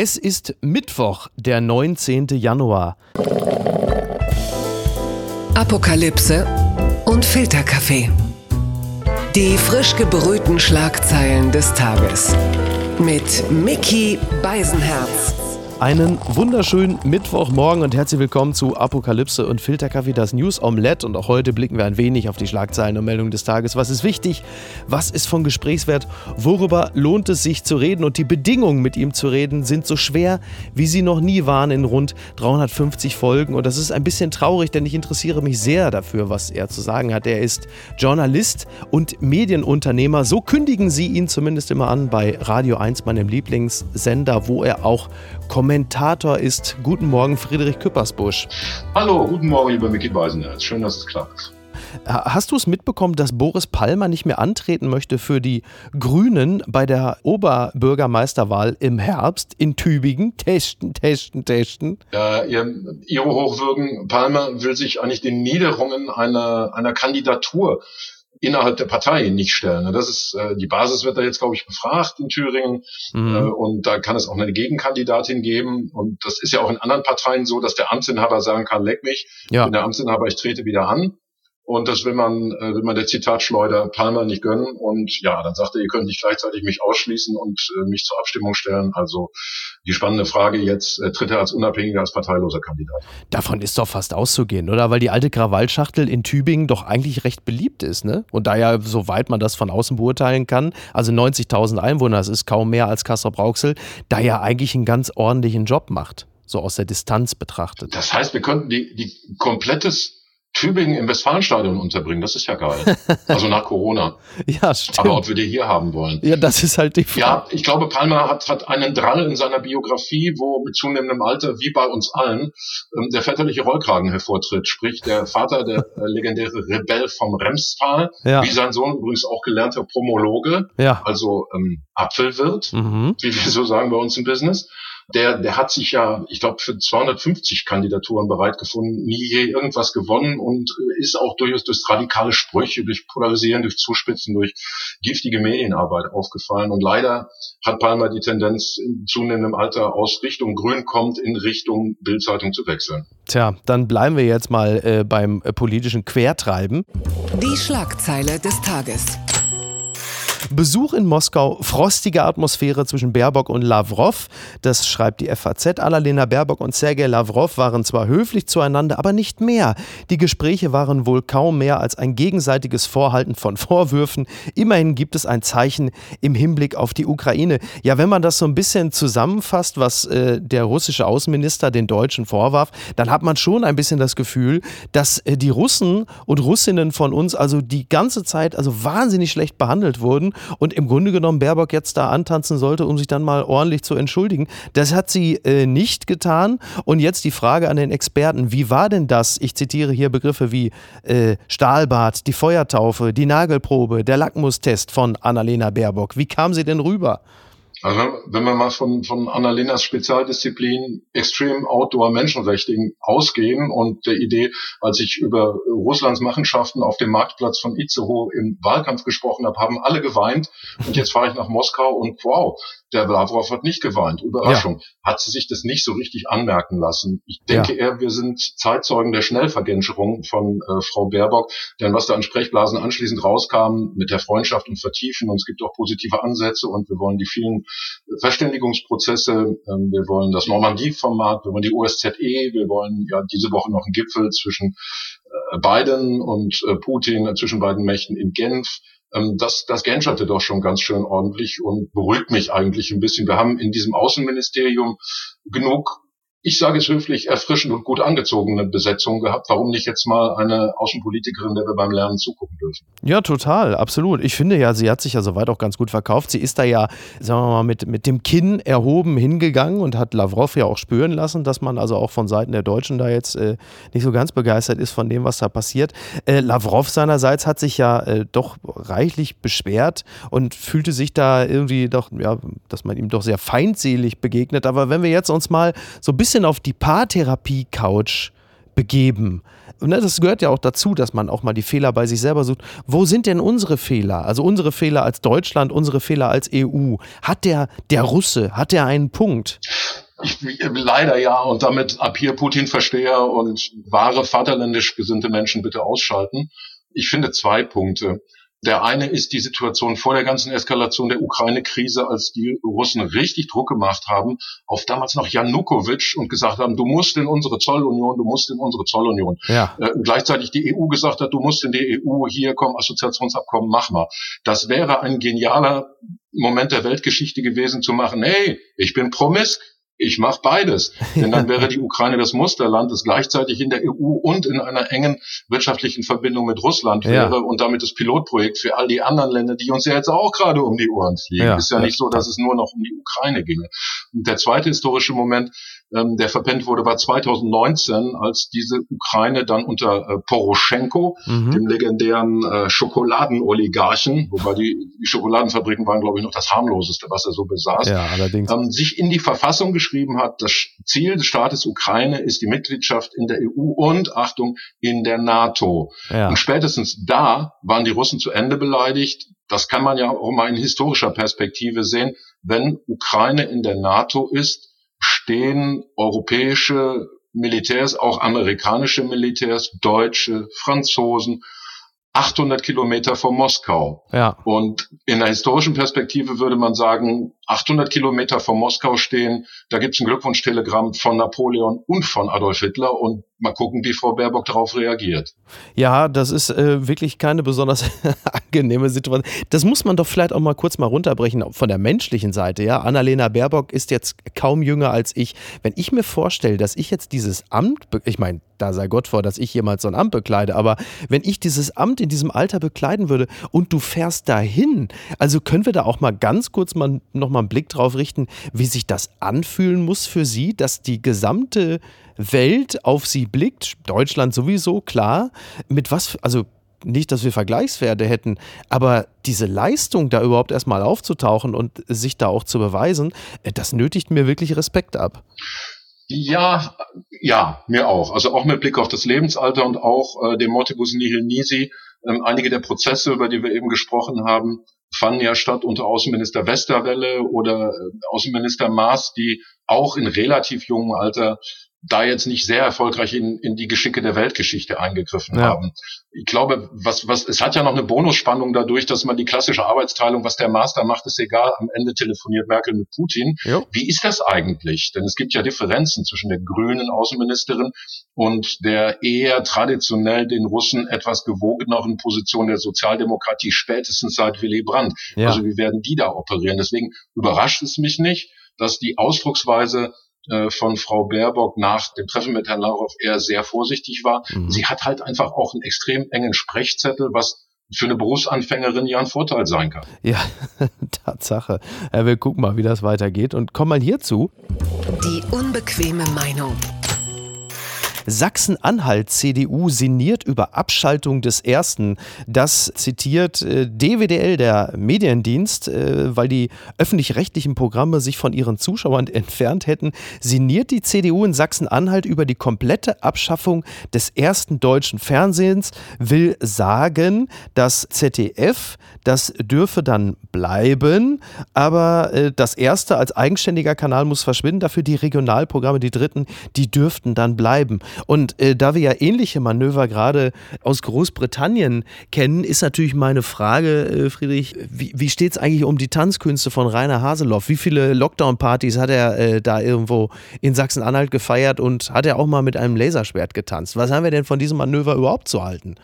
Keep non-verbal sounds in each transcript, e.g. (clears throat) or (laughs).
Es ist Mittwoch, der 19. Januar. Apokalypse und Filterkaffee. Die frisch gebrühten Schlagzeilen des Tages. Mit Mickey Beisenherz. Einen wunderschönen Mittwochmorgen und herzlich willkommen zu Apokalypse und Filterkaffee, das News Omelette. Und auch heute blicken wir ein wenig auf die Schlagzeilen und Meldungen des Tages. Was ist wichtig? Was ist von Gesprächswert? Worüber lohnt es sich zu reden? Und die Bedingungen, mit ihm zu reden, sind so schwer, wie sie noch nie waren in rund 350 Folgen. Und das ist ein bisschen traurig, denn ich interessiere mich sehr dafür, was er zu sagen hat. Er ist Journalist und Medienunternehmer. So kündigen sie ihn zumindest immer an bei Radio 1, meinem Lieblingssender, wo er auch Kommentator ist. Guten Morgen, Friedrich Küppersbusch. Hallo, guten Morgen, lieber Micky Beisenherz. Schön, dass es klappt. Hast du es mitbekommen, dass Boris Palmer nicht mehr antreten möchte für die Grünen bei der Oberbürgermeisterwahl im Herbst in Tübingen? Testen, testen, testen. Ja, ihr, Ihre Hochwürden, Palmer will sich eigentlich den Niederungen einer, einer Kandidatur innerhalb der Partei nicht stellen. Das ist äh, die Basis wird da jetzt glaube ich befragt in Thüringen mhm. äh, und da kann es auch eine Gegenkandidatin geben und das ist ja auch in anderen Parteien so, dass der Amtsinhaber sagen kann, leck mich, ja. bin der Amtsinhaber, ich trete wieder an. Und das will man, äh, will man der Zitatschleuder Palmer nicht gönnen. Und ja, dann sagt er, ihr könnt nicht gleichzeitig mich ausschließen und äh, mich zur Abstimmung stellen. Also die spannende Frage jetzt, äh, tritt er als unabhängiger, als parteiloser Kandidat? Davon ist doch fast auszugehen, oder? Weil die alte Krawallschachtel in Tübingen doch eigentlich recht beliebt ist, ne? Und da ja, soweit man das von außen beurteilen kann, also 90.000 Einwohner, das ist kaum mehr als Kassel-Brauxel, da ja eigentlich einen ganz ordentlichen Job macht so aus der Distanz betrachtet. Das heißt, wir könnten die, die komplettes Tübingen im Westfalenstadion unterbringen, das ist ja geil. (laughs) Also nach Corona. ja, stimmt. Aber ob wir die hier haben wollen. Ja, das ist halt die Frage. Ja, ich glaube, Palmer hat, hat einen Drall in seiner Biografie, wo mit zunehmendem Alter, wie bei uns allen, ähm, der väterliche Rollkragen hervortritt. Sprich, der Vater, der äh, legendäre Rebell vom Remstal, ja. wie sein Sohn übrigens auch gelernter Promologe, ja. also ähm, Apfelwirt, mhm. wie wir so sagen bei uns im Business der, der hat sich ja, ich glaube, für 250 Kandidaturen bereit gefunden, nie je irgendwas gewonnen und ist auch durchaus durch radikale Sprüche, durch Polarisieren, durch Zuspitzen, durch giftige Medienarbeit aufgefallen. Und leider hat Palmer die Tendenz, in zunehmendem Alter aus Richtung Grün kommt, in Richtung Bildzeitung zu wechseln. Tja, dann bleiben wir jetzt mal äh, beim äh, politischen Quertreiben. Die Schlagzeile des Tages. Besuch in Moskau, frostige Atmosphäre zwischen Baerbock und Lavrov. Das schreibt die FAZ. Annalena Baerbock und Sergei Lavrov waren zwar höflich zueinander, aber nicht mehr. Die Gespräche waren wohl kaum mehr als ein gegenseitiges Vorhalten von (laughs) Vorwürfen. Immerhin gibt es ein Zeichen im Hinblick auf die Ukraine. Ja, wenn man das so ein bisschen zusammenfasst, was äh, der russische Außenminister den Deutschen vorwarf, dann hat man schon ein bisschen das Gefühl, dass äh, die Russen und Russinnen von uns also die ganze Zeit also wahnsinnig schlecht behandelt wurden und im Grunde genommen Baerbock jetzt da antanzen sollte, um sich dann mal ordentlich zu entschuldigen. Das hat sie äh, nicht getan. Und jetzt die Frage an den Experten, wie war denn das? Ich zitiere hier Begriffe wie äh, Stahlbad, die Feuertaufe, die Nagelprobe, der Lackmustest von Annalena Baerbock. Wie kam sie denn rüber? Also wenn wir mal von, von Annalenas Spezialdisziplin Extreme Outdoor Menschenrechten ausgehen und der Idee, als ich über Russlands Machenschaften auf dem Marktplatz von Itzehoe im Wahlkampf gesprochen habe, haben alle geweint und jetzt fahre ich nach Moskau und wow, der Lavrov hat nicht geweint. Überraschung. Ja. Hat sie sich das nicht so richtig anmerken lassen. Ich denke ja. eher, wir sind Zeitzeugen der Schnellvergenscherung von äh, Frau Baerbock, denn was da an Sprechblasen anschließend rauskam mit der Freundschaft und Vertiefen und es gibt auch positive Ansätze und wir wollen die vielen Verständigungsprozesse. Ähm, wir wollen das Normandie-Format, wir wollen die OSZE, wir wollen ja diese Woche noch einen Gipfel zwischen äh, Biden und äh, Putin, zwischen beiden Mächten in Genf. Ähm, das, das gänscherte doch schon ganz schön ordentlich und beruhigt mich eigentlich ein bisschen. Wir haben in diesem Außenministerium genug ich sage es höflich, erfrischend und gut angezogene Besetzung gehabt. Warum nicht jetzt mal eine Außenpolitikerin, der wir beim Lernen zugucken dürfen? Ja, total, absolut. Ich finde ja, sie hat sich ja soweit auch ganz gut verkauft. Sie ist da ja, sagen wir mal, mit, mit dem Kinn erhoben hingegangen und hat Lavrov ja auch spüren lassen, dass man also auch von Seiten der Deutschen da jetzt äh, nicht so ganz begeistert ist von dem, was da passiert. Äh, Lavrov seinerseits hat sich ja äh, doch reichlich beschwert und fühlte sich da irgendwie doch, ja, dass man ihm doch sehr feindselig begegnet. Aber wenn wir jetzt uns mal so ein bisschen auf die Paartherapie-Couch begeben. Ne, das gehört ja auch dazu, dass man auch mal die Fehler bei sich selber sucht. Wo sind denn unsere Fehler? Also unsere Fehler als Deutschland, unsere Fehler als EU. Hat der, der Russe, hat der einen Punkt? Ich, leider ja, und damit ab hier Putin-Versteher und wahre vaterländisch gesinnte Menschen bitte ausschalten. Ich finde zwei Punkte. Der eine ist die Situation vor der ganzen Eskalation der Ukraine-Krise, als die Russen richtig Druck gemacht haben auf damals noch Janukowitsch und gesagt haben, du musst in unsere Zollunion, du musst in unsere Zollunion. Ja. Äh, gleichzeitig die EU gesagt hat, du musst in die EU, hier komm, Assoziationsabkommen, mach mal. Das wäre ein genialer Moment der Weltgeschichte gewesen zu machen, hey, ich bin promisk, ich mache beides. Denn dann (laughs) wäre die Ukraine das Musterland, das gleichzeitig in der EU und in einer engen wirtschaftlichen Verbindung mit Russland wäre ja. und damit das Pilotprojekt für all die anderen Länder, die uns ja jetzt auch gerade um die Ohren fliegen. Ja. Ist ja nicht so, dass es nur noch um die Ukraine ginge. Und der zweite historische Moment, ähm, der verpennt wurde, war 2019, als diese Ukraine dann unter äh, Poroschenko, mhm. dem legendären äh, Schokoladenoligarchen, wobei die, die Schokoladenfabriken waren, glaube ich, noch das harmloseste, was er so besaß, ja, allerdings. Ähm, sich in die Verfassung geschrieben hat, das Ziel des Staates Ukraine ist die Mitgliedschaft in der EU und, Achtung, in der NATO. Ja. Und spätestens da waren die Russen zu Ende beleidigt. Das kann man ja auch mal in historischer Perspektive sehen. Wenn Ukraine in der NATO ist, stehen europäische Militärs, auch amerikanische Militärs, Deutsche, Franzosen, 800 Kilometer von Moskau. Ja. Und in der historischen Perspektive würde man sagen, 800 Kilometer von Moskau stehen, da gibt es ein Glückwunschtelegramm von Napoleon und von Adolf Hitler und mal gucken, wie Frau Baerbock darauf reagiert. Ja, das ist äh, wirklich keine besonders (laughs) angenehme Situation. Das muss man doch vielleicht auch mal kurz mal runterbrechen von der menschlichen Seite. Ja, Annalena Baerbock ist jetzt kaum jünger als ich. Wenn ich mir vorstelle, dass ich jetzt dieses Amt, ich meine, da sei Gott vor, dass ich jemals so ein Amt bekleide, aber wenn ich dieses Amt in diesem Alter bekleiden würde und du fährst dahin, also können wir da auch mal ganz kurz mal noch mal einen Blick drauf richten, wie sich das anfühlen muss für sie, dass die gesamte Welt auf sie blickt, Deutschland sowieso, klar, mit was, also nicht, dass wir Vergleichswerte hätten, aber diese Leistung da überhaupt erstmal aufzutauchen und sich da auch zu beweisen, äh, das nötigt mir wirklich Respekt ab. Ja, ja, mir auch. Also auch mit Blick auf das Lebensalter und auch äh, dem Motivus nihil nisi. Ähm, einige der Prozesse, über die wir eben gesprochen haben, fanden ja statt unter Außenminister Westerwelle oder äh, Außenminister Maas, die auch in relativ jungem Alter da jetzt nicht sehr erfolgreich in, in die Geschicke der Weltgeschichte eingegriffen ja. haben. Ich glaube, was, was, es hat ja noch eine Bonusspannung dadurch, dass man die klassische Arbeitsteilung, was der Master macht, ist egal. Am Ende telefoniert Merkel mit Putin. Jo. Wie ist das eigentlich? Denn es gibt ja Differenzen zwischen der grünen Außenministerin und der eher traditionell den Russen etwas gewogeneren Position der Sozialdemokratie spätestens seit Willy Brandt. Ja. Also wie werden die da operieren? Deswegen überrascht es mich nicht, dass die Ausdrucksweise von Frau Baerbock nach dem Treffen mit Herrn Lavrov eher sehr vorsichtig war. Mhm. Sie hat halt einfach auch einen extrem engen Sprechzettel, was für eine Berufsanfängerin ja ein Vorteil sein kann. Ja, (laughs) Tatsache. Ja, wir gucken mal, wie das weitergeht und kommen mal hierzu. Die unbequeme Meinung. Sachsen-Anhalt CDU sinniert über Abschaltung des Ersten. Das zitiert äh, DWDL, der Mediendienst, äh, weil die öffentlich-rechtlichen Programme sich von ihren Zuschauern (laughs) entfernt hätten. Sinniert die CDU in Sachsen-Anhalt über die komplette Abschaffung des ersten deutschen Fernsehens, will sagen, das ZDF, das dürfe dann bleiben, aber äh, das erste als eigenständiger Kanal muss verschwinden. Dafür die Regionalprogramme, die dritten, die dürften dann bleiben. Und äh, da wir ja ähnliche Manöver gerade aus Großbritannien kennen, ist natürlich meine Frage, äh, Friedrich, wie, wie steht es eigentlich um die Tanzkünste von Rainer Haseloff? Wie viele Lockdown-Partys hat er äh, da irgendwo in Sachsen-Anhalt gefeiert und hat er auch mal mit einem Laserschwert getanzt? Was haben wir denn von diesem Manöver überhaupt zu halten?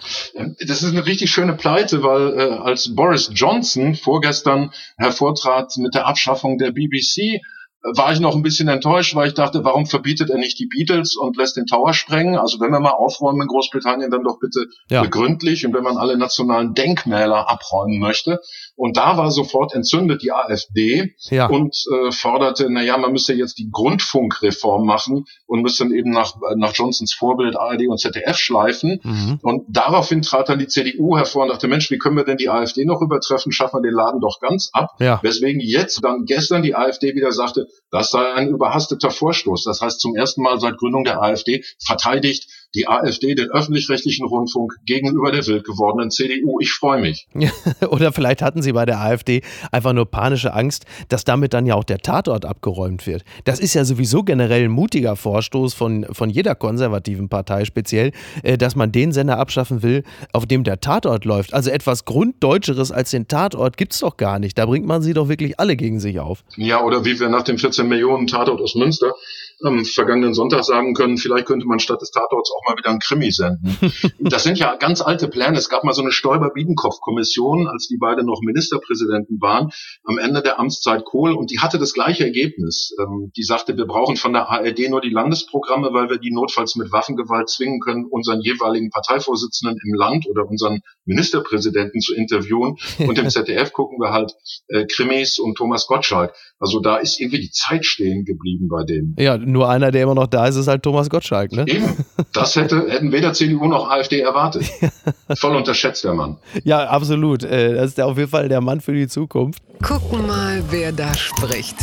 Das ist eine richtig schöne Pleite, weil äh, als Boris Johnson vorgestern hervortrat mit der Abschaffung der BBC, war ich noch ein bisschen enttäuscht, weil ich dachte, warum verbietet er nicht die Beatles und lässt den Tower sprengen? Also wenn wir mal aufräumen in Großbritannien, dann doch bitte ja. begründlich und wenn man alle nationalen Denkmäler abräumen möchte. Und da war sofort entzündet die AfD ja. und äh, forderte, na ja, man müsse jetzt die Grundfunkreform machen und müsste dann eben nach, nach Johnsons Vorbild ARD und ZDF schleifen. Mhm. Und daraufhin trat dann die CDU hervor und dachte, Mensch, wie können wir denn die AfD noch übertreffen? Schaffen wir den Laden doch ganz ab. Ja. Weswegen jetzt dann gestern die AfD wieder sagte, Das sei ein überhasteter Vorstoß. Das heißt, zum ersten Mal seit Gründung der AfD verteidigt die AfD den öffentlich-rechtlichen Rundfunk gegenüber der wild gewordenen CDU. Ich freue mich. (laughs) Oder vielleicht hatten Sie bei der AfD einfach nur panische Angst, dass damit dann ja auch der Tatort abgeräumt wird. Das ist ja sowieso generell ein mutiger Vorstoß von, von jeder konservativen Partei speziell, äh, dass man den Sender abschaffen will, auf dem der Tatort läuft. Also etwas Grunddeutscheres als den Tatort gibt es doch gar nicht. Da bringt man sie doch wirklich alle gegen sich auf. Ja, oder wie wir nach dem 14 Millionen Tatort aus Münster am vergangenen Sonntag sagen können, vielleicht könnte man statt des Tatorts auch mal wieder ein Krimi senden. (laughs) das sind ja ganz alte Pläne. Es gab mal so eine Stoiber-Biedenkopf-Kommission, als die beiden noch Ministerpräsidenten waren, am Ende der Amtszeit Kohl, und die hatte das gleiche Ergebnis. Ähm, die sagte, wir brauchen von der ARD nur die Landesprogramme, weil wir die notfalls mit Waffengewalt zwingen können, unseren jeweiligen Parteivorsitzenden im Land oder unseren Ministerpräsidenten zu interviewen. Und im (laughs) ZDF gucken wir halt äh, Krimis und Thomas Gottschalk. Also da ist irgendwie die Zeit stehen geblieben bei denen. Ja, nur einer, der immer noch da ist, ist halt Thomas Gottschalk, ne? Eben. Das hätte, hätten weder CDU noch AfD erwartet. (laughs) Voll unterschätzt der Mann. Ja, absolut. Äh, das ist auf jeden Fall der Mann für die Zukunft. Gucken mal, wer da spricht.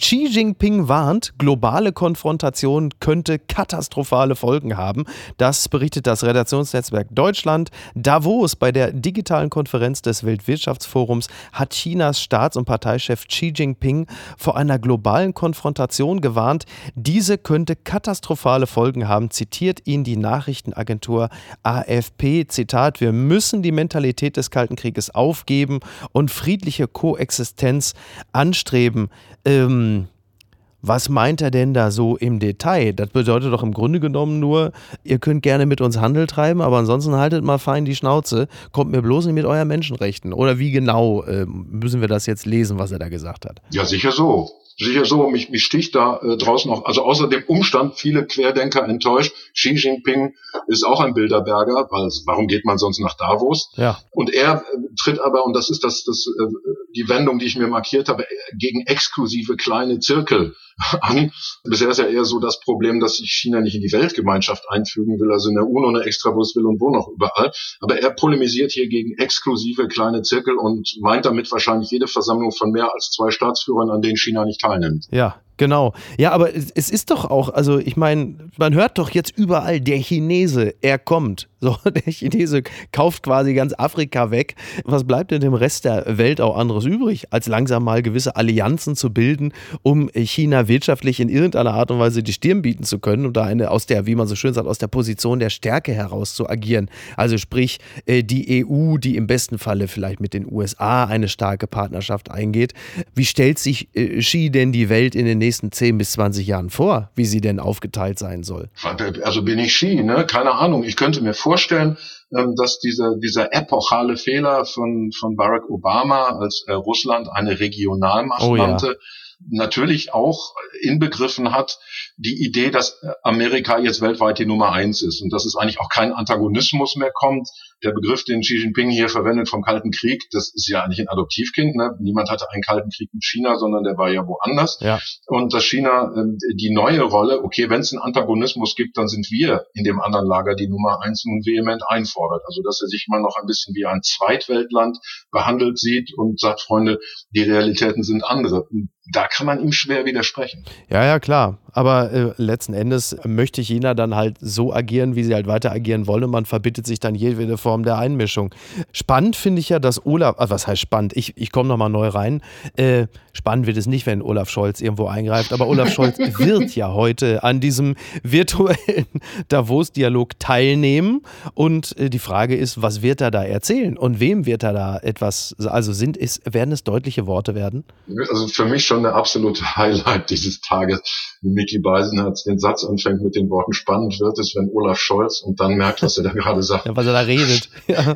Xi Jinping warnt, globale Konfrontation könnte katastrophale Folgen haben. Das berichtet das Redaktionsnetzwerk Deutschland. Davos bei der digitalen Konferenz des Weltwirtschaftsforums hat Chinas Staats- und Parteichef Xi Jinping vor einer globalen Konfrontation gewarnt. Diese könnte katastrophale Folgen haben, zitiert ihn die Nachrichtenagentur AFP. Zitat: Wir müssen die Mentalität des Kalten Krieges aufgeben und friedliche Koexistenz anstreben. Ähm, was meint er denn da so im Detail? Das bedeutet doch im Grunde genommen nur, ihr könnt gerne mit uns Handel treiben, aber ansonsten haltet mal fein die Schnauze, kommt mir bloß nicht mit euren Menschenrechten. Oder wie genau äh, müssen wir das jetzt lesen, was er da gesagt hat? Ja, sicher so sicher so, mich, mich sticht da äh, draußen auch, also außer dem Umstand, viele Querdenker enttäuscht, Xi Jinping ist auch ein Bilderberger, weil warum geht man sonst nach Davos? Ja. Und er äh, tritt aber, und das ist das, das äh, die Wendung, die ich mir markiert habe, gegen exklusive kleine Zirkel (laughs) an. Bisher ist ja eher so das Problem, dass sich China nicht in die Weltgemeinschaft einfügen will, also in der UNO eine Extrawurst will und wo noch überall. Aber er polemisiert hier gegen exklusive kleine Zirkel und meint damit wahrscheinlich jede Versammlung von mehr als zwei Staatsführern, an denen China nicht teilnimmt. Ja, Genau. Ja, aber es ist doch auch, also ich meine, man hört doch jetzt überall, der Chinese, er kommt. So, (laughs) der Chinese kauft quasi ganz Afrika weg. Was bleibt denn dem Rest der Welt auch anderes übrig, als langsam mal gewisse Allianzen zu bilden, um China wirtschaftlich in irgendeiner Art und Weise die Stirn bieten zu können und da eine aus der, wie man so schön sagt, aus der Position der Stärke heraus zu agieren. Also sprich, äh, die EU, die im besten Falle vielleicht mit den USA eine starke Partnerschaft eingeht. Wie stellt sich äh, Xi denn die Welt in den nächsten 10 bis 20 Jahren vor, wie sie denn aufgeteilt sein soll? Also bin ich Xi, ne? Keine Ahnung. Ich könnte mir vorstellen, ähm, dass dieser, dieser epochale Fehler von, von Barack Obama, als Russland eine Regionalmacht oh, nannte, ja natürlich auch inbegriffen hat, die Idee, dass Amerika jetzt weltweit die Nummer eins ist und dass es eigentlich auch kein Antagonismus mehr kommt. Der Begriff, den Xi Jinping hier verwendet vom Kalten Krieg, das ist ja eigentlich ein Adoptivkind. Ne? Niemand hatte einen Kalten Krieg mit China, sondern der war ja woanders. Ja. Und dass China äh, die neue Rolle, okay, wenn es einen Antagonismus gibt, dann sind wir in dem anderen Lager die Nummer eins nun vehement einfordert. Also dass er sich mal noch ein bisschen wie ein Zweitweltland behandelt sieht und sagt, Freunde, die Realitäten sind andere da kann man ihm schwer widersprechen. Ja, ja, klar. Aber äh, letzten Endes möchte China dann halt so agieren, wie sie halt weiter agieren wollen und man verbittet sich dann jede Form der Einmischung. Spannend finde ich ja, dass Olaf, also was heißt spannend? Ich, ich komme nochmal neu rein. Äh, spannend wird es nicht, wenn Olaf Scholz irgendwo eingreift, aber Olaf Scholz (laughs) wird ja heute an diesem virtuellen (laughs) Davos-Dialog teilnehmen und äh, die Frage ist, was wird er da erzählen und wem wird er da etwas, also sind es, werden es deutliche Worte werden? Also für mich schon eine absolute Highlight dieses Tages, Mickey Beisenherz den Satz anfängt mit den Worten, spannend wird es, wenn Olaf Scholz und dann merkt, was er da (laughs) gerade sagt. Ja, was er da redet. (laughs) Ja.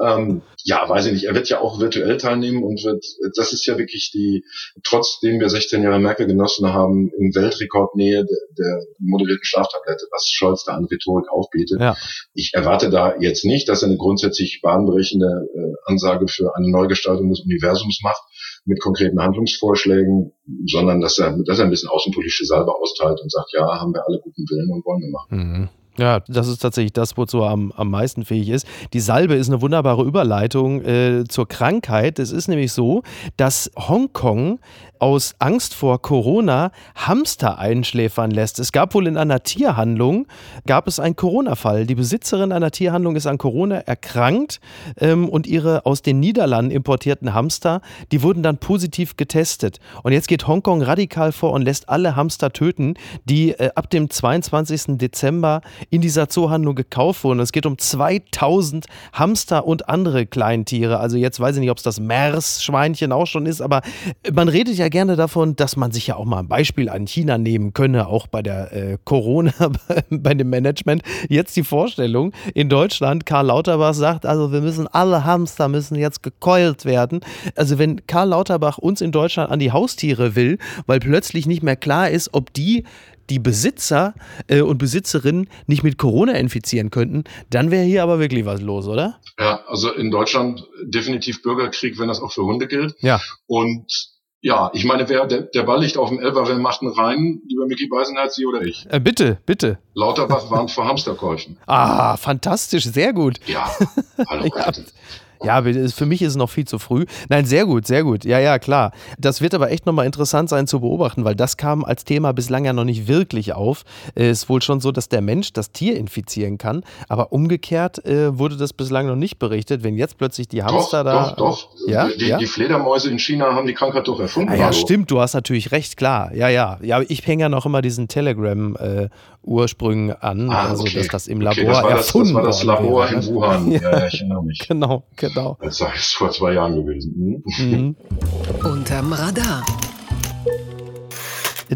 ähm, ja, weiß ich nicht. Er wird ja auch virtuell teilnehmen und wird, das ist ja wirklich die, trotzdem wir 16 Jahre Merkel genossen haben, in Weltrekordnähe der, der moderierten Schlaftablette, was Scholz da an Rhetorik aufbietet. Ja. Ich erwarte da jetzt nicht, dass er eine grundsätzlich bahnbrechende äh, Ansage für eine Neugestaltung des Universums macht mit konkreten Handlungsvorschlägen, sondern dass er, dass er ein bisschen außenpolitische Salbe austeilt und sagt, ja, haben wir alle guten Willen und wollen wir machen. Mhm. Ja, das ist tatsächlich das, wozu er am, am meisten fähig ist. Die Salbe ist eine wunderbare Überleitung äh, zur Krankheit. Es ist nämlich so, dass Hongkong aus Angst vor Corona Hamster einschläfern lässt. Es gab wohl in einer Tierhandlung, gab es einen Corona-Fall. Die Besitzerin einer Tierhandlung ist an Corona erkrankt ähm, und ihre aus den Niederlanden importierten Hamster, die wurden dann positiv getestet. Und jetzt geht Hongkong radikal vor und lässt alle Hamster töten, die äh, ab dem 22. Dezember in dieser Zoohandlung gekauft wurden. Es geht um 2000 Hamster und andere Kleintiere. Also jetzt weiß ich nicht, ob es das Meeresschweinchen auch schon ist, aber man redet ja gerne davon, dass man sich ja auch mal ein Beispiel an China nehmen könne, auch bei der äh, Corona, (laughs) bei dem Management. Jetzt die Vorstellung, in Deutschland, Karl Lauterbach sagt, also wir müssen alle Hamster müssen jetzt gekeult werden. Also wenn Karl Lauterbach uns in Deutschland an die Haustiere will, weil plötzlich nicht mehr klar ist, ob die die Besitzer äh, und Besitzerinnen nicht mit Corona infizieren könnten, dann wäre hier aber wirklich was los, oder? Ja, also in Deutschland definitiv Bürgerkrieg, wenn das auch für Hunde gilt. Ja. Und ja, ich meine, wer, der, der Ball liegt auf dem Elfer, wer macht einen rein? Lieber Micky Beisenherz, Sie oder ich? Äh, bitte, bitte. Lauterbach warnt vor Hamsterkäufen. Ah, fantastisch, sehr gut. Ja, (laughs) hallo. Ja. Ja, für mich ist es noch viel zu früh. Nein, sehr gut, sehr gut. Ja, ja, klar. Das wird aber echt nochmal interessant sein zu beobachten, weil das kam als Thema bislang ja noch nicht wirklich auf. Es ist wohl schon so, dass der Mensch das Tier infizieren kann, aber umgekehrt äh, wurde das bislang noch nicht berichtet. Wenn jetzt plötzlich die Hamster doch, da. Doch, doch. Ja? Die, ja? die Fledermäuse in China haben die Krankheit doch erfunden. Ah, ja, hallo. stimmt, du hast natürlich recht, klar. Ja, ja. Ja, ich hänge ja noch immer diesen Telegram-Ursprüngen äh, an, Ah, also okay. dass das im Okay, Labor das war das, erfunden das war das Labor wäre, in ne? Wuhan. (laughs) Ja. Ja, ich erinnere mich. Genau, genau. Das ist vor zwei Jahren gewesen. Hm? Mhm. Unterm Radar.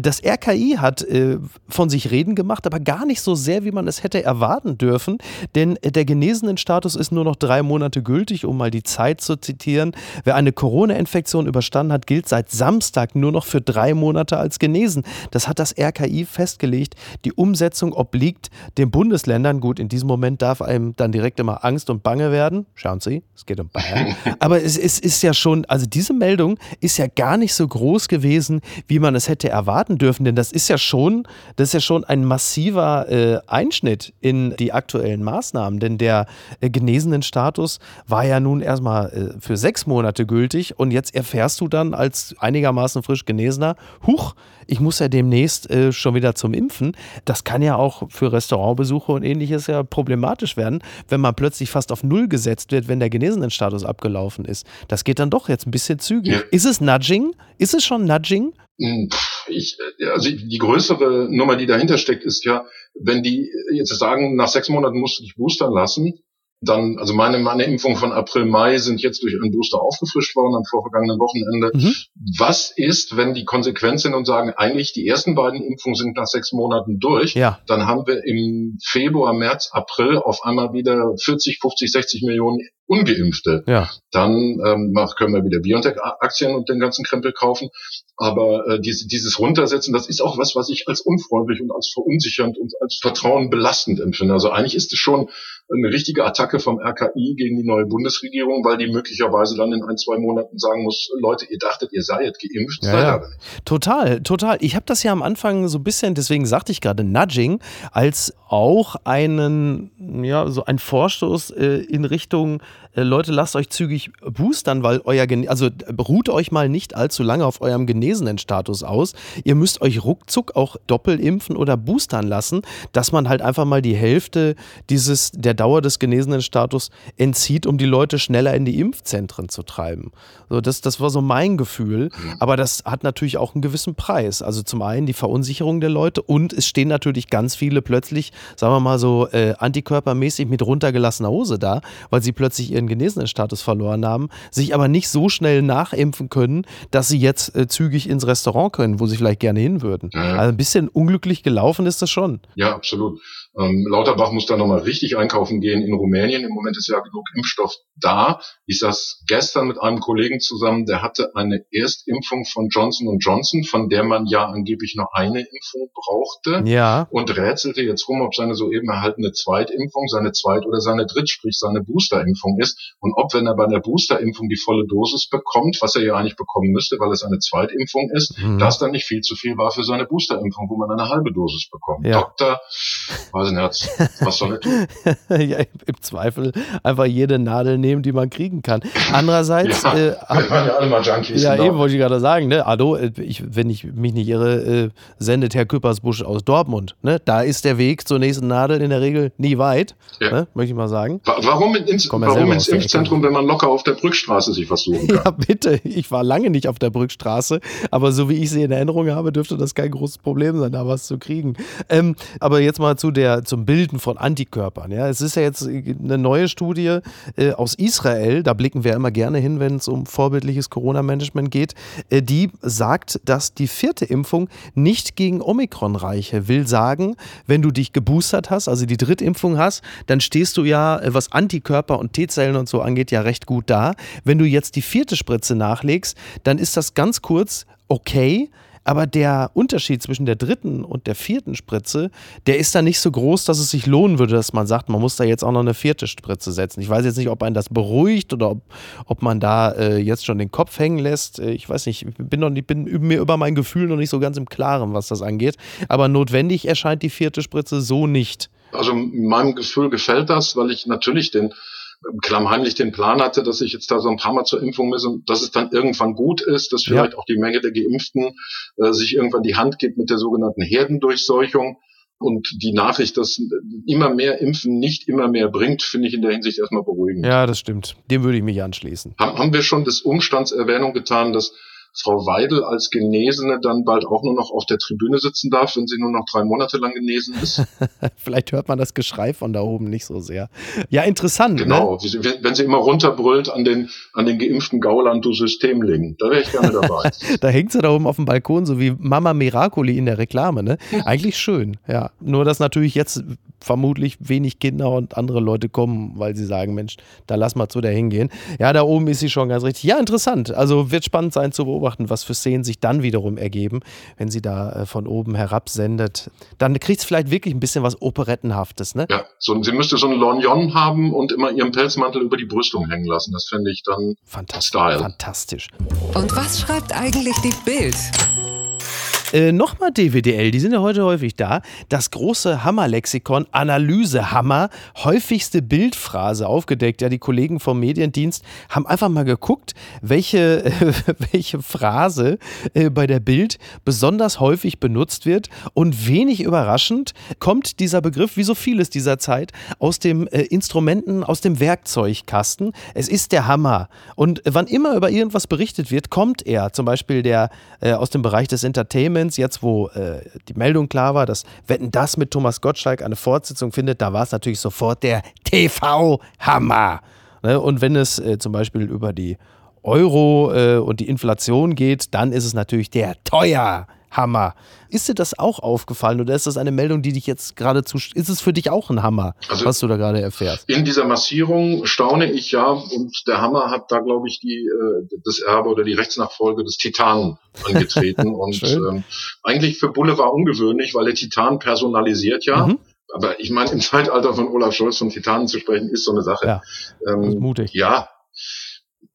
Das RKI hat äh, von sich reden gemacht, aber gar nicht so sehr, wie man es hätte erwarten dürfen, denn äh, der Genesenenstatus ist nur noch drei Monate gültig, um mal die Zeit zu zitieren. Wer eine Corona-Infektion überstanden hat, gilt seit Samstag nur noch für drei Monate als genesen. Das hat das RKI festgelegt. Die Umsetzung obliegt den Bundesländern. Gut, in diesem Moment darf einem dann direkt immer Angst und Bange werden. Schauen Sie, es geht um Bayern. (laughs) Aber es, es ist ja schon, also diese Meldung ist ja gar nicht so groß gewesen, wie man es hätte erwarten dürfen, denn das ist ja schon, das ist ja schon ein massiver äh, Einschnitt in die aktuellen Maßnahmen, denn der äh, genesenen Status war ja nun erstmal äh, für sechs Monate gültig und jetzt erfährst du dann als einigermaßen frisch Genesener, huch, ich muss ja demnächst äh, schon wieder zum Impfen. Das kann ja auch für Restaurantbesuche und ähnliches ja problematisch werden, wenn man plötzlich fast auf Null gesetzt wird, wenn der Genesenenstatus abgelaufen ist. Das geht dann doch jetzt ein bisschen zügig. Ja. Ist es Nudging? Ist es schon Nudging? Ich, äh, also die größere Nummer, die dahinter steckt, ist ja, wenn die jetzt sagen, nach sechs Monaten musst du dich boostern lassen, dann, also meine, meine Impfung von April, Mai sind jetzt durch einen Booster aufgefrischt worden am vorvergangenen Wochenende. Mhm. Was ist, wenn die konsequent sind und sagen, eigentlich die ersten beiden Impfungen sind nach sechs Monaten durch? Ja. Dann haben wir im Februar, März, April auf einmal wieder 40, 50, 60 Millionen Ungeimpfte. Ja. Dann ähm, können wir wieder Biontech-Aktien und den ganzen Krempel kaufen. Aber äh, diese, dieses Runtersetzen, das ist auch was, was ich als unfreundlich und als verunsichernd und als Vertrauen belastend empfinde. Also eigentlich ist es schon eine richtige Attacke vom RKI gegen die neue Bundesregierung, weil die möglicherweise dann in ein, zwei Monaten sagen muss, Leute, ihr dachtet, ihr seid geimpft, Ja, seid ja. aber nicht. Total, total. Ich habe das ja am Anfang so ein bisschen, deswegen sagte ich gerade Nudging, als auch einen, ja, so ein Vorstoß äh, in Richtung, Leute, lasst euch zügig boostern, weil euer, Gene also ruht euch mal nicht allzu lange auf eurem genesenen Status aus. Ihr müsst euch ruckzuck auch doppelimpfen oder boostern lassen, dass man halt einfach mal die Hälfte dieses, der Dauer des genesenen Status entzieht, um die Leute schneller in die Impfzentren zu treiben. So, das, das war so mein Gefühl. Aber das hat natürlich auch einen gewissen Preis. Also zum einen die Verunsicherung der Leute und es stehen natürlich ganz viele plötzlich, sagen wir mal so, äh, antikörpermäßig mit runtergelassener Hose da, weil sie plötzlich ihren genesenen Status verloren haben, sich aber nicht so schnell nachimpfen können, dass sie jetzt äh, zügig ins Restaurant können, wo sie vielleicht gerne hin würden. Ja. Also ein bisschen unglücklich gelaufen ist das schon. Ja, absolut. Ähm, Lauterbach muss da nochmal richtig einkaufen gehen in Rumänien. Im Moment ist ja genug Impfstoff da. Ich saß gestern mit einem Kollegen zusammen, der hatte eine Erstimpfung von Johnson Johnson, von der man ja angeblich nur eine Impfung brauchte. Ja. Und rätselte jetzt rum, ob seine soeben erhaltene Zweitimpfung seine Zweit- oder seine Dritt-, sprich seine Boosterimpfung ist. und ob, wenn er bei einer Boosterimpfung die volle Dosis bekommt, was er ja eigentlich bekommen müsste, weil es eine Zweitimpfung ist, mhm. das dann nicht viel zu viel war für seine Boosterimpfung, wo man eine halbe Dosis bekommt. Ja. Doktor, nicht, was soll er tun? (laughs) ja, im Zweifel einfach jede Nadel nehmen, die man kriegen kann. Andererseits, (laughs) ja, äh, wir waren ja alle mal Junkies. Ja, genau. eben wollte ich gerade sagen, ne? Hallo, äh, ich, wenn ich mich nicht irre, äh, sendet Herr Küppersbusch aus Dortmund. Ne? Da ist der Weg zur nächsten Nadel in der Regel nie weit, ja. ne? möchte ich mal sagen. Warum, ins, warum ins Impfzentrum, wenn man locker auf der Brückstraße sich was suchen kann? Ja, (laughs) bitte. Ich war lange nicht auf der Brückstraße, aber so wie ich sie in Erinnerung habe, dürfte das kein großes Problem sein, da was zu kriegen. Ähm, aber jetzt mal zu der, zum Bilden von Antikörpern. Ja? Es ist ja jetzt eine neue Studie äh, aus Israel, da blicken wir immer gerne hin, wenn es um vorbildliches Corona-Management geht, äh, die sagt, dass die vierte Impfung nicht gegen Omikron reiche. Will sagen, wenn du dich geboostert hast, also die Drittimpfung hast, dann stehst du ja, äh, was Antikörper und T-Zellen und so angeht, ja recht gut da. Wenn du jetzt die vierte Spritze nachlegst, dann ist das ganz kurz okay, aber der Unterschied zwischen der dritten und der vierten Spritze, der ist da nicht so groß, dass es sich lohnen würde, dass man sagt, man muss da jetzt auch noch eine vierte Spritze setzen. Ich weiß jetzt nicht, ob einen das beruhigt oder ob, ob man da äh, jetzt schon den Kopf hängen lässt. Äh, ich weiß nicht, ich bin, noch, ich bin mir über mein Gefühl noch nicht so ganz im Klaren, was das angeht. Aber notwendig erscheint die vierte Spritze so nicht. Also meinem Gefühl gefällt das, weil ich natürlich den klammheimlich den Plan hatte, dass ich jetzt da so ein paar Mal zur Impfung muss und dass es dann irgendwann gut ist, dass vielleicht ja. auch die Menge der Geimpften äh, sich irgendwann die Hand gibt mit der sogenannten Herdendurchseuchung. Und die Nachricht, dass immer mehr Impfen nicht immer mehr bringt, finde ich in der Hinsicht erstmal beruhigend. Ja, das stimmt. Dem würde ich mich anschließen. Haben wir schon des Umstands Erwähnung getan, dass Frau Weidel als Genesene dann bald auch nur noch auf der Tribüne sitzen darf, wenn sie nur noch drei Monate lang genesen ist. (laughs) Vielleicht hört man das Geschrei von da oben nicht so sehr. Ja, interessant. Ne? Genau, ne? wenn sie immer runterbrüllt an den, an den geimpften Gauland, du Systemling. Da wäre ich gerne dabei. (laughs) da hängt sie da oben auf dem Balkon, so wie Mama Miracoli in der Reklame. Ne? Eigentlich schön, ja. Nur, dass natürlich jetzt vermutlich wenig Kinder und andere Leute kommen, weil sie sagen, Mensch, da lass mal zu der hingehen. Ja, da oben ist sie schon ganz richtig. Ja, interessant. Also wird spannend sein zu beobachten, was für Szenen sich dann wiederum ergeben, wenn sie da äh, von oben herab sendet. Dann kriegt es vielleicht wirklich ein bisschen was Operettenhaftes, ne? Ja, so, sie müsste so einen Lorgnon haben und immer ihren Pelzmantel über die Brüstung hängen lassen. Das fände ich dann Fantastisch. Style. Fantastisch. Und was schreibt eigentlich die Bild? Äh, Nochmal DWDL, die sind ja heute häufig da. Das große Hammer-Lexikon, Analyse-Hammer, häufigste Bildphrase aufgedeckt. Ja, die Kollegen vom Mediendienst haben einfach mal geguckt, welche, äh, (laughs) welche Phrase äh, bei der Bild besonders häufig benutzt wird. Und wenig überraschend kommt dieser Begriff, wie so vieles dieser Zeit, aus dem äh, Instrumenten, aus dem Werkzeugkasten. Es ist der Hammer. Und wann immer über irgendwas berichtet wird, kommt er. Zum Beispiel der äh, aus dem Bereich des Entertainments Clemens, jetzt wo äh, die Meldung klar war, dass Wetten das mit Thomas Gottschalk eine Fortsetzung findet, da war es natürlich sofort der TV-Hammer. Ne? Und wenn es äh, zum Beispiel über die Euro äh, und die Inflation geht, dann ist es natürlich der Teuer. Hammer. Ist dir das auch aufgefallen oder ist das eine Meldung, die dich jetzt geradezu, ist es für dich auch ein Hammer, also was du da gerade erfährst? In dieser Massierung staune ich ja und der Hammer hat da, glaube ich, die, äh, das Erbe oder die Rechtsnachfolge des Titanen angetreten (laughs) und ähm, eigentlich für Bulle war ungewöhnlich, weil der Titan personalisiert ja. Mhm. Aber ich meine, im Zeitalter von Olaf Scholz von Titanen zu sprechen, ist so eine Sache. Ja, ähm, mutig. Ja,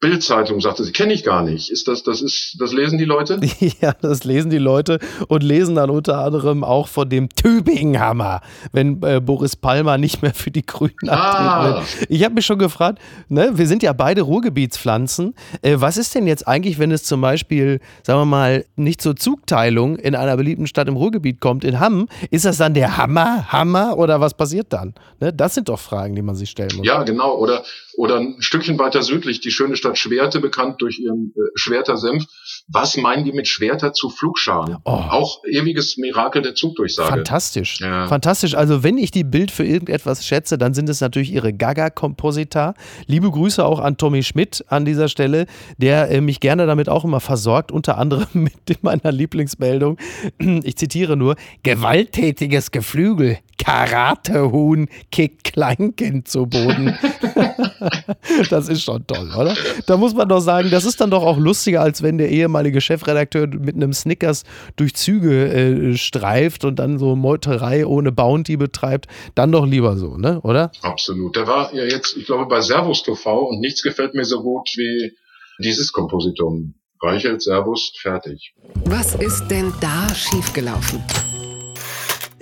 Bildzeitung sagte sie, kenne ich gar nicht. Ist das, das ist, das lesen die Leute? (laughs) ja, das lesen die Leute und lesen dann unter anderem auch von dem Tübingen-Hammer, wenn äh, Boris Palmer nicht mehr für die Grünen ah. antreten Ich habe mich schon gefragt, ne, wir sind ja beide Ruhrgebietspflanzen. Äh, was ist denn jetzt eigentlich, wenn es zum Beispiel, sagen wir mal, nicht zur Zugteilung in einer beliebten Stadt im Ruhrgebiet kommt, in Hamm? Ist das dann der Hammer, Hammer oder was passiert dann? Ne, das sind doch Fragen, die man sich stellen muss. Ja, genau. Oder, oder ein Stückchen weiter südlich, die schöne Stadt Schwerte, bekannt durch ihren äh, Schwerter Senf. Was meinen die mit Schwerter zu Flugscharen? Oh. Auch ewiges Mirakel der Zugdurchsage. Fantastisch. Ja. Fantastisch. Also, wenn ich die Bild für irgendetwas schätze, dann sind es natürlich ihre Gaga-Komposita. Liebe Grüße auch an Tommy Schmidt an dieser Stelle, der äh, mich gerne damit auch immer versorgt, unter anderem (laughs) mit meiner Lieblingsmeldung. (clears throat) Ich zitiere nur: gewalttätiges Geflügel, Karatehuhn kickt Kleinkind zu Boden. (laughs) (laughs) das ist schon toll, oder? Da muss man doch sagen, das ist dann doch auch lustiger, als wenn der Ehemann ehemalige Chefredakteur mit einem Snickers durch Züge äh, streift und dann so Meuterei ohne Bounty betreibt, dann doch lieber so, ne? Oder? Absolut. Der war ja jetzt, ich glaube, bei Servus TV und nichts gefällt mir so gut wie dieses Kompositum. Reichelt, Servus, fertig. Was ist denn da schiefgelaufen?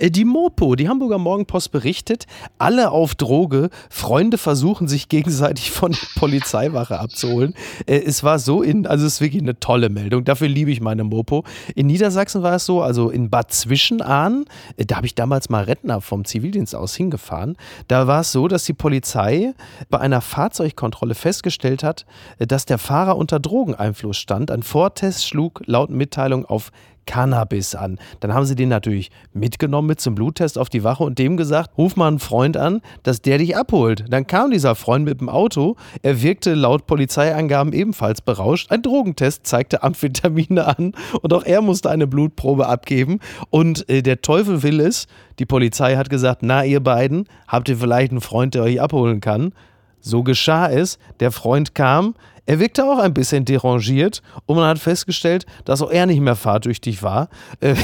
Äh, die Mopo, die Hamburger Morgenpost berichtet, alle auf Droge, Freunde versuchen sich gegenseitig von der Polizeiwache abzuholen. Äh, es war so in, also es ist wirklich eine tolle Meldung, dafür liebe ich meine Mopo. In Niedersachsen war es so, also in Bad Zwischenahn, äh, da habe ich damals mal Rentner vom Zivildienst aus hingefahren, da war es so, dass die Polizei bei einer Fahrzeugkontrolle festgestellt hat, dass der Fahrer unter Drogeneinfluss stand. Ein Vortest schlug laut Mitteilung auf Cannabis an. Dann haben sie den natürlich mitgenommen mit zum Bluttest auf die Wache und dem gesagt, ruf mal einen Freund an, dass der dich abholt. Dann kam dieser Freund mit dem Auto. Er wirkte laut Polizeiangaben ebenfalls berauscht. Ein Drogentest zeigte Amphetamine an und auch er musste eine Blutprobe abgeben. Und äh, der Teufel will es. Die Polizei hat gesagt, na ihr beiden, habt ihr vielleicht einen Freund, der euch abholen kann? So geschah es. Der Freund kam, er wirkte auch ein bisschen derangiert und man hat festgestellt, dass auch er nicht mehr fahrtüchtig war. Äh,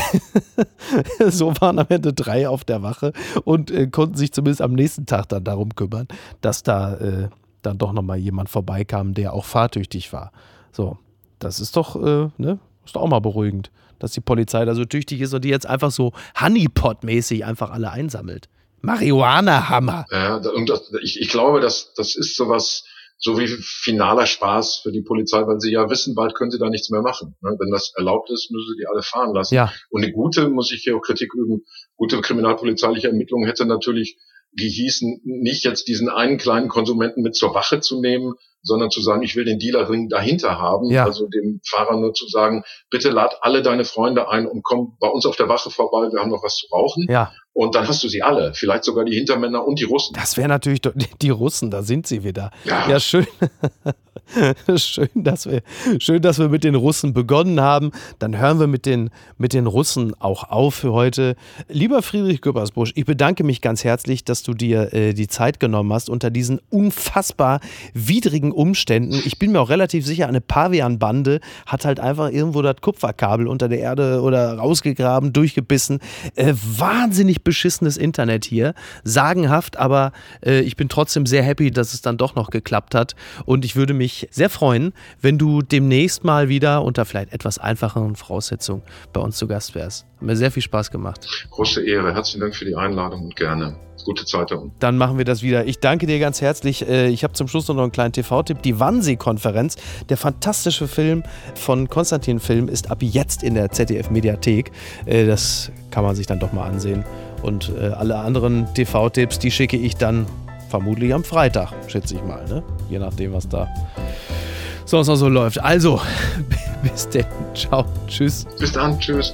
(laughs) so waren am Ende drei auf der Wache und äh, konnten sich zumindest am nächsten Tag dann darum kümmern, dass da äh, dann doch nochmal jemand vorbeikam, der auch fahrtüchtig war. So, das ist doch, äh, ne, ist doch auch mal beruhigend, dass die Polizei da so tüchtig ist und die jetzt einfach so Honeypot-mäßig einfach alle einsammelt. Marihuana-Hammer. Ja, und das, ich, ich glaube, das, das ist sowas, so wie finaler Spaß für die Polizei, weil sie ja wissen, bald können sie da nichts mehr machen. Ne? Wenn das erlaubt ist, müssen sie die alle fahren lassen. Ja. Und eine gute, muss ich hier auch Kritik üben, gute kriminalpolizeiliche Ermittlung hätte natürlich gehießen, nicht jetzt diesen einen kleinen Konsumenten mit zur Wache zu nehmen, sondern zu sagen, ich will den Dealerring dahinter haben. Ja. Also dem Fahrer nur zu sagen, bitte lad alle deine Freunde ein und komm bei uns auf der Wache vorbei, wir haben noch was zu rauchen. Ja. Und dann hast du sie alle, vielleicht sogar die Hintermänner und die Russen. Das wäre natürlich die Russen, da sind sie wieder. Ja. ja schön. (laughs) schön, dass wir, schön, dass wir mit den Russen begonnen haben. Dann hören wir mit den, mit den Russen auch auf für heute. Lieber Friedrich Göppersbusch, ich bedanke mich ganz herzlich, dass du dir äh, die Zeit genommen hast unter diesen unfassbar widrigen Umständen. Ich bin mir auch relativ sicher, eine Pavian-Bande hat halt einfach irgendwo das Kupferkabel unter der Erde oder rausgegraben, durchgebissen. Äh, wahnsinnig beschissenes Internet hier. Sagenhaft, aber äh, ich bin trotzdem sehr happy, dass es dann doch noch geklappt hat. Und ich würde mich sehr freuen, wenn du demnächst mal wieder unter vielleicht etwas einfacheren Voraussetzungen bei uns zu Gast wärst. Hat mir sehr viel Spaß gemacht. Große Ehre. Herzlichen Dank für die Einladung und gerne. Gute Zeit da unten. Dann machen wir das wieder. Ich danke dir ganz herzlich. Äh, Ich habe zum Schluss noch einen kleinen TV-Tipp. Die Wannsee-Konferenz, der fantastische Film von Konstantin Film, ist ab jetzt in der ZDF-Mediathek. Äh, Das kann man sich dann doch mal ansehen. Und äh, alle anderen TV-Tipps, die schicke ich dann vermutlich am Freitag, schätze ich mal. Ne? Je nachdem, was da sonst noch so läuft. Also, (laughs) bis denn. Ciao. Tschüss. Bis dann. Tschüss.